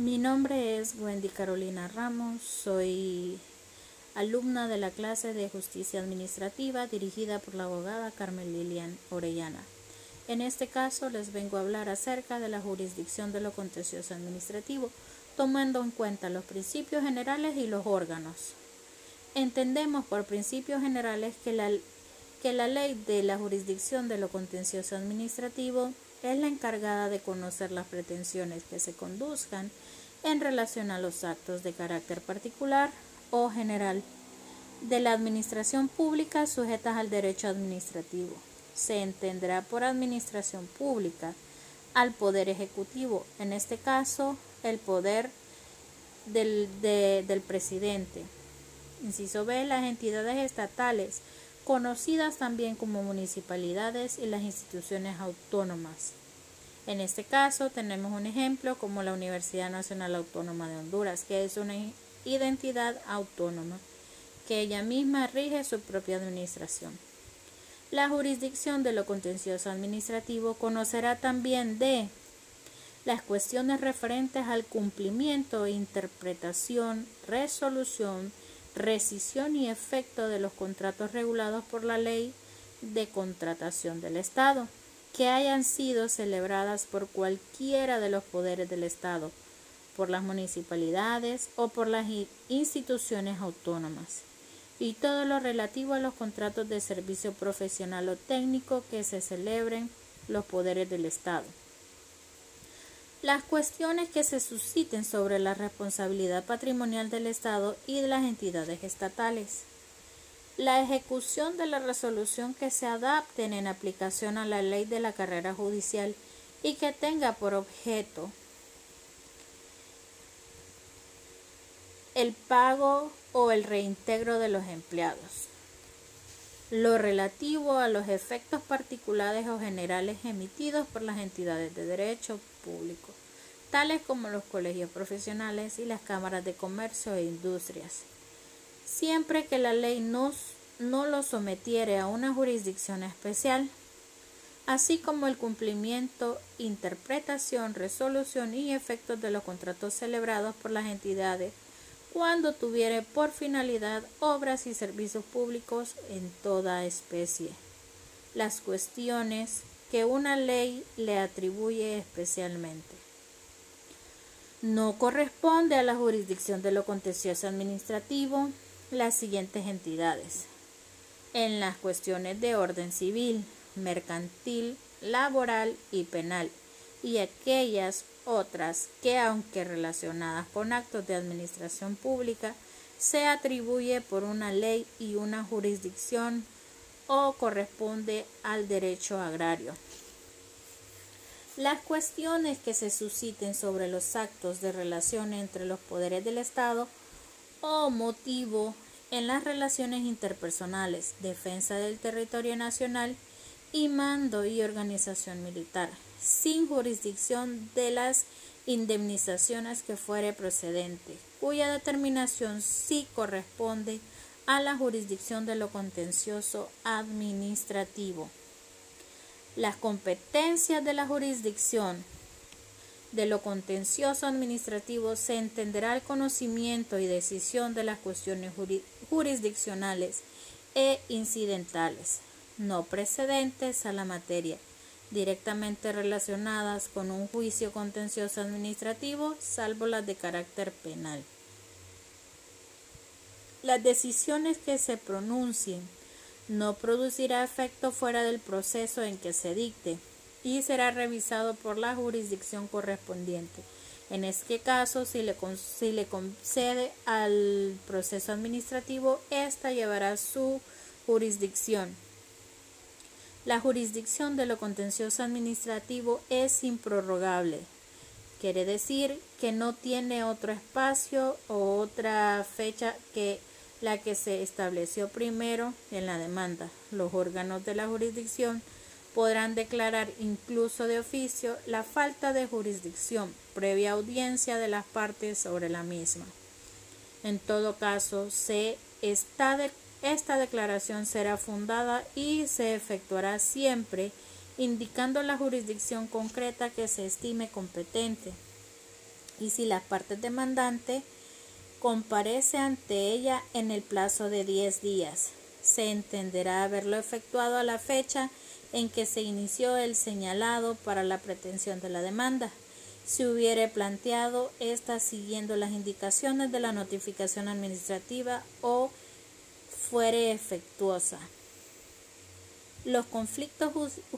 Mi nombre es Wendy Carolina Ramos, soy alumna de la clase de Justicia Administrativa dirigida por la abogada Carmen Lilian Orellana. En este caso les vengo a hablar acerca de la jurisdicción de lo contencioso administrativo, tomando en cuenta los principios generales y los órganos. Entendemos por principios generales que la, que la ley de la jurisdicción de lo contencioso administrativo es la encargada de conocer las pretensiones que se conduzcan en relación a los actos de carácter particular o general de la administración pública sujetas al derecho administrativo. Se entenderá por administración pública al poder ejecutivo, en este caso el poder del, del presidente. Inciso B, las entidades estatales conocidas también como municipalidades y las instituciones autónomas. En este caso tenemos un ejemplo como la Universidad Nacional Autónoma de Honduras, que es una identidad autónoma, que ella misma rige su propia administración. La jurisdicción de lo contencioso administrativo conocerá también de las cuestiones referentes al cumplimiento, interpretación, resolución, rescisión y efecto de los contratos regulados por la ley de contratación del Estado, que hayan sido celebradas por cualquiera de los poderes del Estado, por las municipalidades o por las instituciones autónomas, y todo lo relativo a los contratos de servicio profesional o técnico que se celebren los poderes del Estado. Las cuestiones que se susciten sobre la responsabilidad patrimonial del Estado y de las entidades estatales. La ejecución de la resolución que se adapten en aplicación a la ley de la carrera judicial y que tenga por objeto el pago o el reintegro de los empleados. Lo relativo a los efectos particulares o generales emitidos por las entidades de derecho público, tales como los colegios profesionales y las cámaras de comercio e industrias, siempre que la ley no, no lo sometiere a una jurisdicción especial, así como el cumplimiento, interpretación, resolución y efectos de los contratos celebrados por las entidades cuando tuviere por finalidad obras y servicios públicos en toda especie. Las cuestiones que una ley le atribuye especialmente. No corresponde a la jurisdicción de lo contencioso administrativo las siguientes entidades. En las cuestiones de orden civil, mercantil, laboral y penal, y aquellas otras que, aunque relacionadas con actos de administración pública, se atribuye por una ley y una jurisdicción o corresponde al derecho agrario. Las cuestiones que se susciten sobre los actos de relación entre los poderes del Estado o motivo en las relaciones interpersonales, defensa del territorio nacional y mando y organización militar, sin jurisdicción de las indemnizaciones que fuere procedente, cuya determinación sí corresponde a la jurisdicción de lo contencioso administrativo. Las competencias de la jurisdicción de lo contencioso administrativo se entenderá el conocimiento y decisión de las cuestiones jurisdiccionales e incidentales, no precedentes a la materia, directamente relacionadas con un juicio contencioso administrativo, salvo las de carácter penal. Las decisiones que se pronuncien no producirá efecto fuera del proceso en que se dicte y será revisado por la jurisdicción correspondiente. En este caso, si le, le concede al proceso administrativo, ésta llevará su jurisdicción. La jurisdicción de lo contencioso administrativo es improrrogable. Quiere decir que no tiene otro espacio o otra fecha que la que se estableció primero en la demanda. Los órganos de la jurisdicción podrán declarar incluso de oficio la falta de jurisdicción previa audiencia de las partes sobre la misma. En todo caso, se esta declaración será fundada y se efectuará siempre indicando la jurisdicción concreta que se estime competente. y si las partes demandantes comparece ante ella en el plazo de 10 días. Se entenderá haberlo efectuado a la fecha en que se inició el señalado para la pretensión de la demanda. Si hubiere planteado esta siguiendo las indicaciones de la notificación administrativa o fuere efectuosa. Los conflictos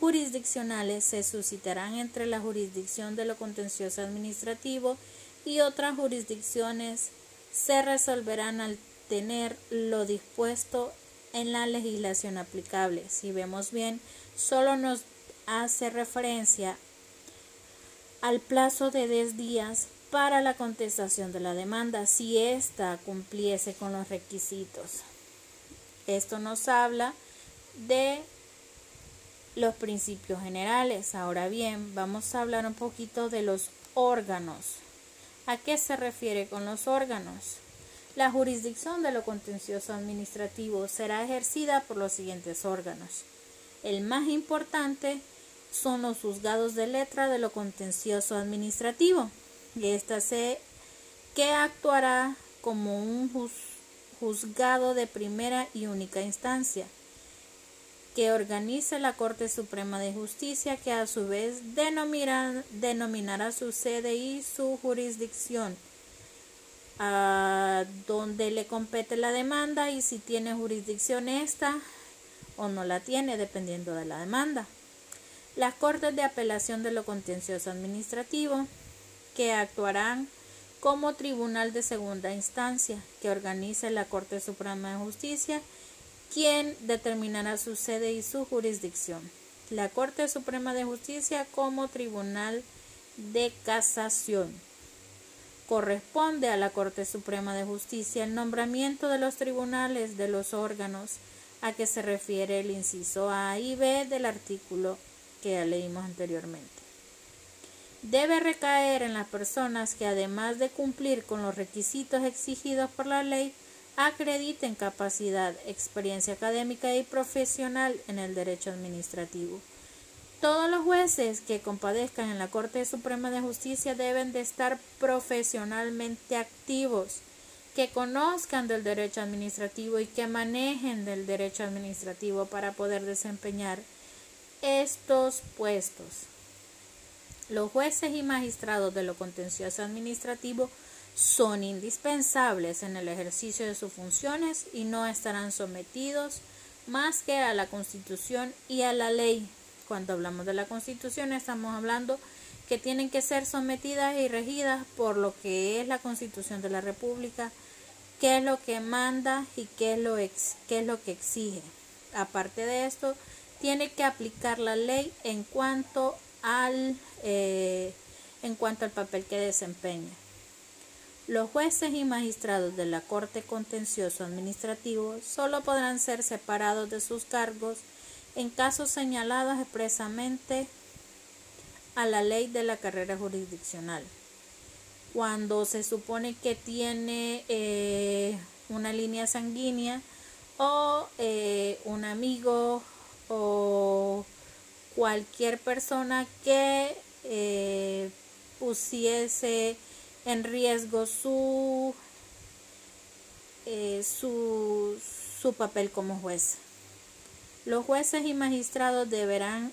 jurisdiccionales se suscitarán entre la jurisdicción de lo contencioso administrativo y otras jurisdicciones se resolverán al tener lo dispuesto en la legislación aplicable. Si vemos bien, solo nos hace referencia al plazo de 10 días para la contestación de la demanda si ésta cumpliese con los requisitos. Esto nos habla de los principios generales. Ahora bien, vamos a hablar un poquito de los órganos. ¿A qué se refiere con los órganos? La jurisdicción de lo contencioso administrativo será ejercida por los siguientes órganos. El más importante son los juzgados de letra de lo contencioso administrativo. Y esta se que actuará como un juzgado de primera y única instancia que organiza la Corte Suprema de Justicia, que a su vez denominará su sede y su jurisdicción, a donde le compete la demanda y si tiene jurisdicción esta o no la tiene, dependiendo de la demanda. Las Cortes de Apelación de lo Contencioso Administrativo, que actuarán como tribunal de segunda instancia, que organiza la Corte Suprema de Justicia quien determinará su sede y su jurisdicción. La Corte Suprema de Justicia como Tribunal de Casación. Corresponde a la Corte Suprema de Justicia el nombramiento de los tribunales de los órganos a que se refiere el inciso A y B del artículo que ya leímos anteriormente. Debe recaer en las personas que además de cumplir con los requisitos exigidos por la ley, acrediten capacidad, experiencia académica y profesional en el derecho administrativo. Todos los jueces que compadezcan en la Corte Suprema de Justicia deben de estar profesionalmente activos, que conozcan del derecho administrativo y que manejen del derecho administrativo para poder desempeñar estos puestos. Los jueces y magistrados de lo contencioso administrativo son indispensables en el ejercicio de sus funciones y no estarán sometidos más que a la Constitución y a la ley. Cuando hablamos de la Constitución estamos hablando que tienen que ser sometidas y regidas por lo que es la Constitución de la República, qué es lo que manda y qué es lo, qué es lo que exige. Aparte de esto, tiene que aplicar la ley en cuanto al, eh, en cuanto al papel que desempeña. Los jueces y magistrados de la Corte Contencioso Administrativo solo podrán ser separados de sus cargos en casos señalados expresamente a la ley de la carrera jurisdiccional. Cuando se supone que tiene eh, una línea sanguínea o eh, un amigo o cualquier persona que eh, pusiese en riesgo su, eh, su, su papel como juez. Los jueces y magistrados deberán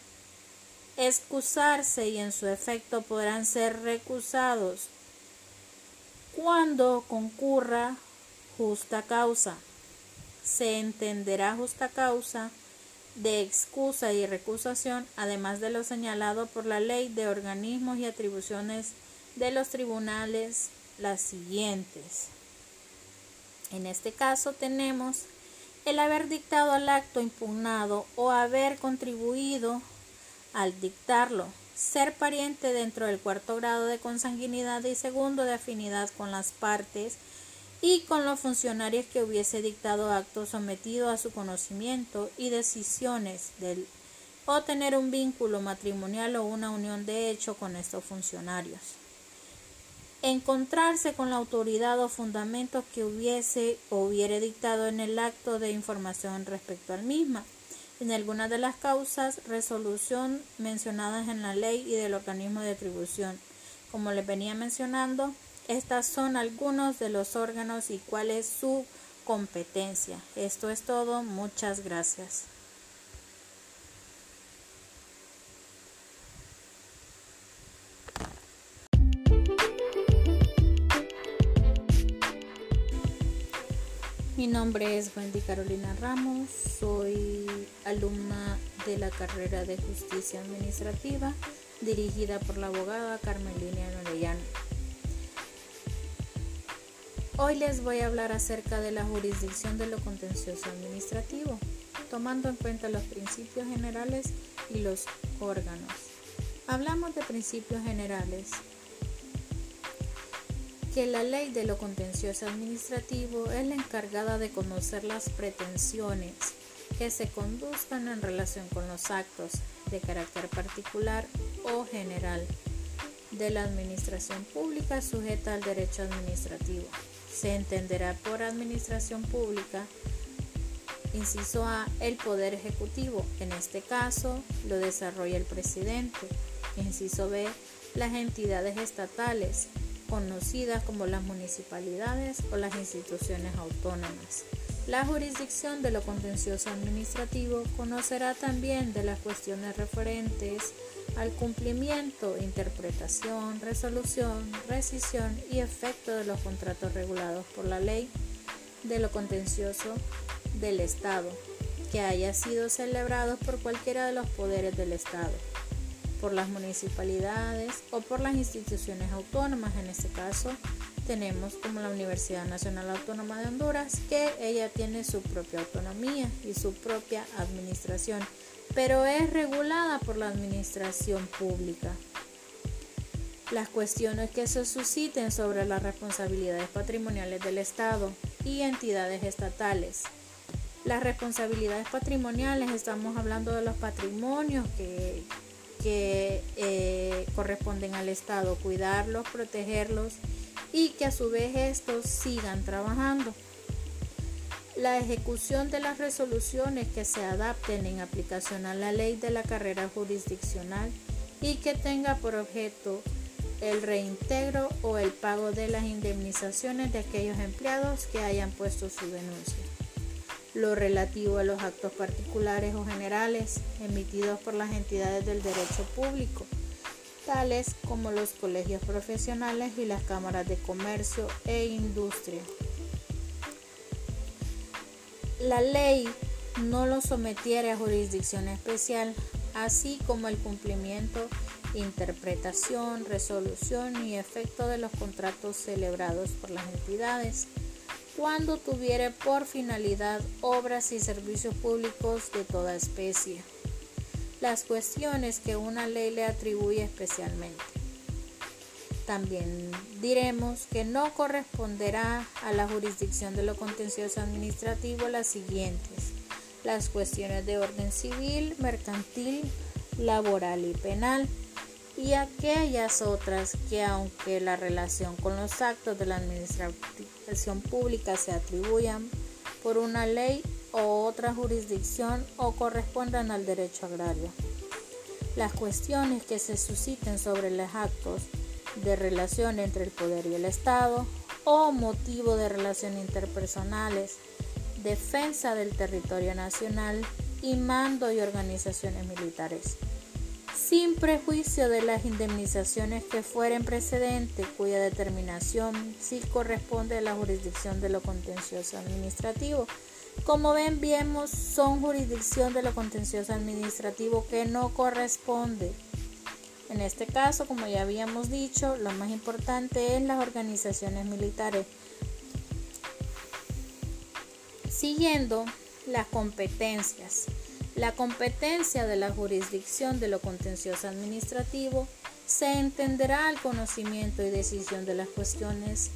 excusarse y en su efecto podrán ser recusados cuando concurra justa causa. Se entenderá justa causa de excusa y recusación, además de lo señalado por la ley de organismos y atribuciones de los tribunales las siguientes. En este caso tenemos el haber dictado el acto impugnado o haber contribuido al dictarlo, ser pariente dentro del cuarto grado de consanguinidad y segundo de afinidad con las partes y con los funcionarios que hubiese dictado acto sometido a su conocimiento y decisiones del o tener un vínculo matrimonial o una unión de hecho con estos funcionarios encontrarse con la autoridad o fundamentos que hubiese o hubiere dictado en el acto de información respecto al misma, en alguna de las causas, resolución mencionadas en la ley y del organismo de atribución, Como les venía mencionando, estas son algunos de los órganos y cuál es su competencia. Esto es todo. Muchas gracias. Mi nombre es Wendy Carolina Ramos, soy alumna de la carrera de Justicia Administrativa dirigida por la abogada Carmelina Orellana. Hoy les voy a hablar acerca de la jurisdicción de lo contencioso administrativo, tomando en cuenta los principios generales y los órganos. Hablamos de principios generales que la ley de lo contencioso administrativo es la encargada de conocer las pretensiones que se conduzcan en relación con los actos de carácter particular o general de la administración pública sujeta al derecho administrativo. Se entenderá por administración pública, inciso A, el Poder Ejecutivo, en este caso lo desarrolla el presidente, inciso B, las entidades estatales, conocidas como las municipalidades o las instituciones autónomas. La jurisdicción de lo contencioso administrativo conocerá también de las cuestiones referentes al cumplimiento, interpretación, resolución, rescisión y efecto de los contratos regulados por la ley de lo contencioso del Estado, que haya sido celebrados por cualquiera de los poderes del Estado por las municipalidades o por las instituciones autónomas. En este caso tenemos como la Universidad Nacional Autónoma de Honduras, que ella tiene su propia autonomía y su propia administración, pero es regulada por la administración pública. Las cuestiones que se susciten sobre las responsabilidades patrimoniales del Estado y entidades estatales. Las responsabilidades patrimoniales, estamos hablando de los patrimonios que, que eh, corresponden al Estado, cuidarlos, protegerlos y que a su vez estos sigan trabajando. La ejecución de las resoluciones que se adapten en aplicación a la ley de la carrera jurisdiccional y que tenga por objeto el reintegro o el pago de las indemnizaciones de aquellos empleados que hayan puesto su denuncia lo relativo a los actos particulares o generales emitidos por las entidades del derecho público, tales como los colegios profesionales y las cámaras de comercio e industria. La ley no lo sometiera a jurisdicción especial, así como el cumplimiento, interpretación, resolución y efecto de los contratos celebrados por las entidades cuando tuviere por finalidad obras y servicios públicos de toda especie. Las cuestiones que una ley le atribuye especialmente. También diremos que no corresponderá a la jurisdicción de lo contencioso administrativo las siguientes. Las cuestiones de orden civil, mercantil, laboral y penal y aquellas otras que aunque la relación con los actos de la administración pública se atribuyan por una ley o otra jurisdicción o correspondan al derecho agrario. Las cuestiones que se susciten sobre los actos de relación entre el poder y el Estado o motivo de relación interpersonales, defensa del territorio nacional y mando y organizaciones militares sin prejuicio de las indemnizaciones que fueren precedentes, cuya determinación sí corresponde a la jurisdicción de lo contencioso administrativo. Como ven, vemos, son jurisdicción de lo contencioso administrativo que no corresponde. En este caso, como ya habíamos dicho, lo más importante es las organizaciones militares. Siguiendo las competencias. La competencia de la jurisdicción de lo contencioso administrativo se entenderá al conocimiento y decisión de las cuestiones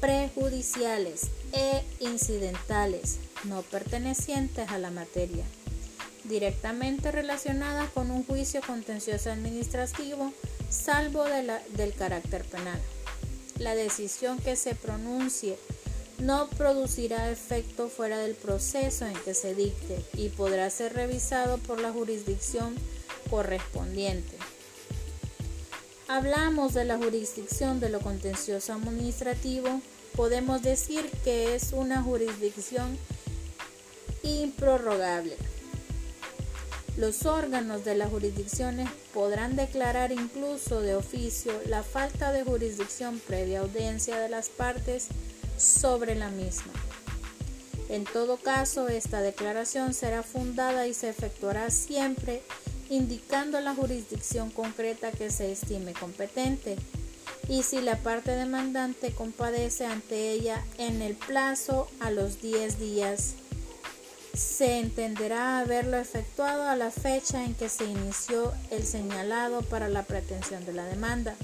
prejudiciales e incidentales no pertenecientes a la materia, directamente relacionadas con un juicio contencioso administrativo, salvo del carácter penal. La decisión que se pronuncie no producirá efecto fuera del proceso en que se dicte y podrá ser revisado por la jurisdicción correspondiente. hablamos de la jurisdicción de lo contencioso administrativo, podemos decir que es una jurisdicción improrrogable. Los órganos de las jurisdicciones podrán declarar incluso de oficio la falta de jurisdicción previa audiencia de las partes sobre la misma. En todo caso, esta declaración será fundada y se efectuará siempre indicando la jurisdicción concreta que se estime competente y si la parte demandante compadece ante ella en el plazo a los 10 días, se entenderá haberlo efectuado a la fecha en que se inició el señalado para la pretensión de la demanda.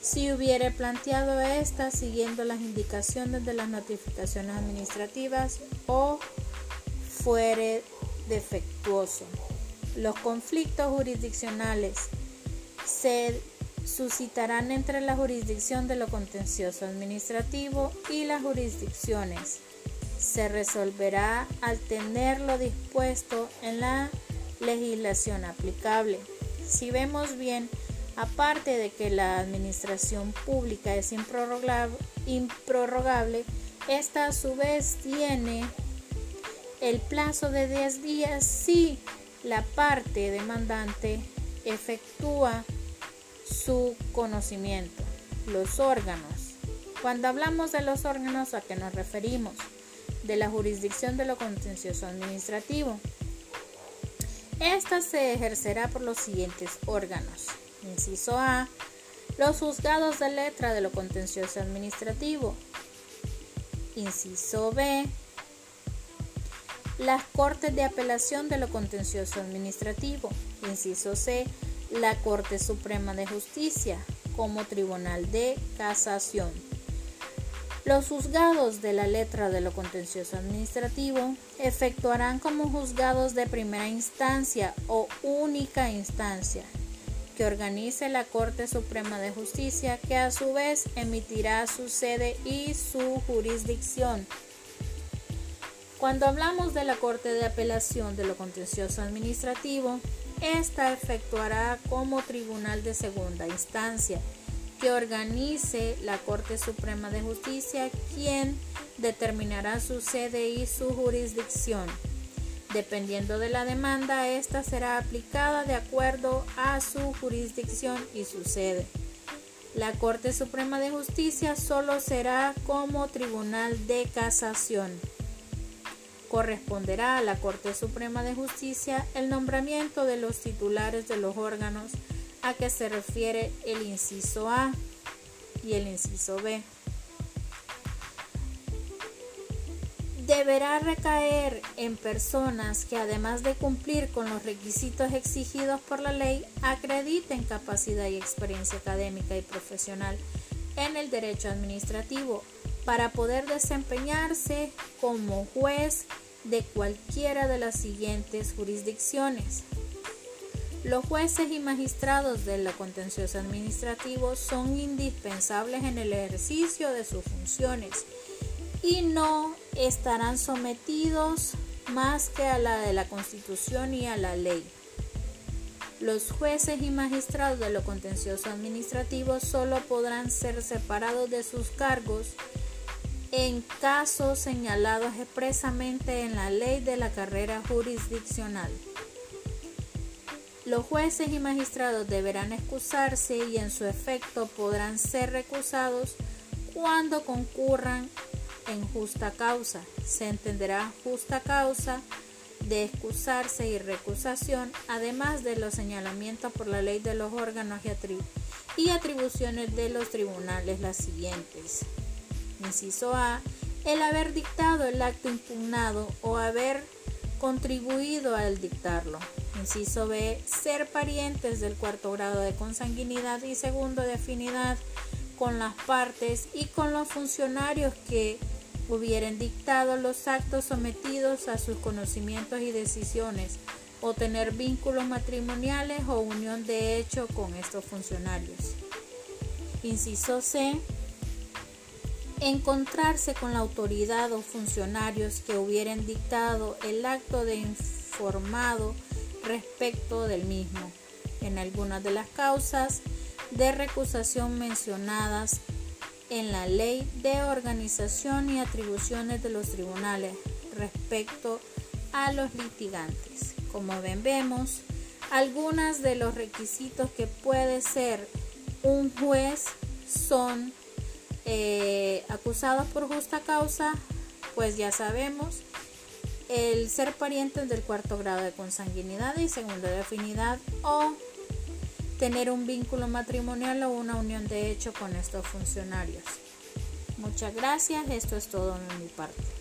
Si hubiere planteado esta siguiendo las indicaciones de las notificaciones administrativas o fuere defectuoso. Los conflictos jurisdiccionales se suscitarán entre la jurisdicción de lo contencioso administrativo y las jurisdicciones. Se resolverá al tenerlo dispuesto en la legislación aplicable. Si vemos bien, aparte de que la administración pública es improrrogable, esta a su vez tiene el plazo de 10 días si la parte demandante efectúa su conocimiento, los órganos. Cuando hablamos de los órganos, ¿a qué nos referimos? De la jurisdicción de lo contencioso administrativo. Esta se ejercerá por los siguientes órganos. Inciso A. Los juzgados de letra de lo contencioso administrativo. Inciso B. Las cortes de apelación de lo contencioso administrativo. Inciso C la Corte Suprema de Justicia como Tribunal de Casación. Los juzgados de la letra de lo contencioso administrativo efectuarán como juzgados de primera instancia o única instancia que organice la Corte Suprema de Justicia que a su vez emitirá su sede y su jurisdicción. Cuando hablamos de la Corte de Apelación de lo Contencioso Administrativo, esta efectuará como tribunal de segunda instancia que organice la Corte Suprema de Justicia, quien determinará su sede y su jurisdicción. Dependiendo de la demanda, esta será aplicada de acuerdo a su jurisdicción y su sede. La Corte Suprema de Justicia solo será como tribunal de casación corresponderá a la Corte Suprema de Justicia el nombramiento de los titulares de los órganos a que se refiere el inciso A y el inciso B. Deberá recaer en personas que además de cumplir con los requisitos exigidos por la ley, acrediten capacidad y experiencia académica y profesional en el derecho administrativo para poder desempeñarse como juez de cualquiera de las siguientes jurisdicciones. Los jueces y magistrados de la contencioso administrativo son indispensables en el ejercicio de sus funciones y no estarán sometidos más que a la de la Constitución y a la ley. Los jueces y magistrados de lo contencioso administrativo solo podrán ser separados de sus cargos en casos señalados expresamente en la ley de la carrera jurisdiccional. Los jueces y magistrados deberán excusarse y en su efecto podrán ser recusados cuando concurran en justa causa. Se entenderá justa causa de excusarse y recusación, además de los señalamientos por la ley de los órganos y, atribuciones de los tribunales las siguientes. Inciso A. El haber dictado el acto impugnado o haber contribuido al dictarlo. Inciso B. Ser parientes del cuarto grado de consanguinidad y segundo de afinidad con las partes y con los funcionarios que hubieran dictado los actos sometidos a sus conocimientos y decisiones o tener vínculos matrimoniales o unión de hecho con estos funcionarios. Inciso C encontrarse con la autoridad o funcionarios que hubieran dictado el acto de informado respecto del mismo. En algunas de las causas de recusación mencionadas en la Ley de Organización y Atribuciones de los Tribunales respecto a los litigantes. Como ven, vemos algunos de los requisitos que puede ser un juez son eh, acusados por justa causa, pues ya sabemos, el ser parientes del cuarto grado de consanguinidad y segundo de afinidad o tener un vínculo matrimonial o una unión de hecho con estos funcionarios. Muchas gracias, esto es todo de mi parte.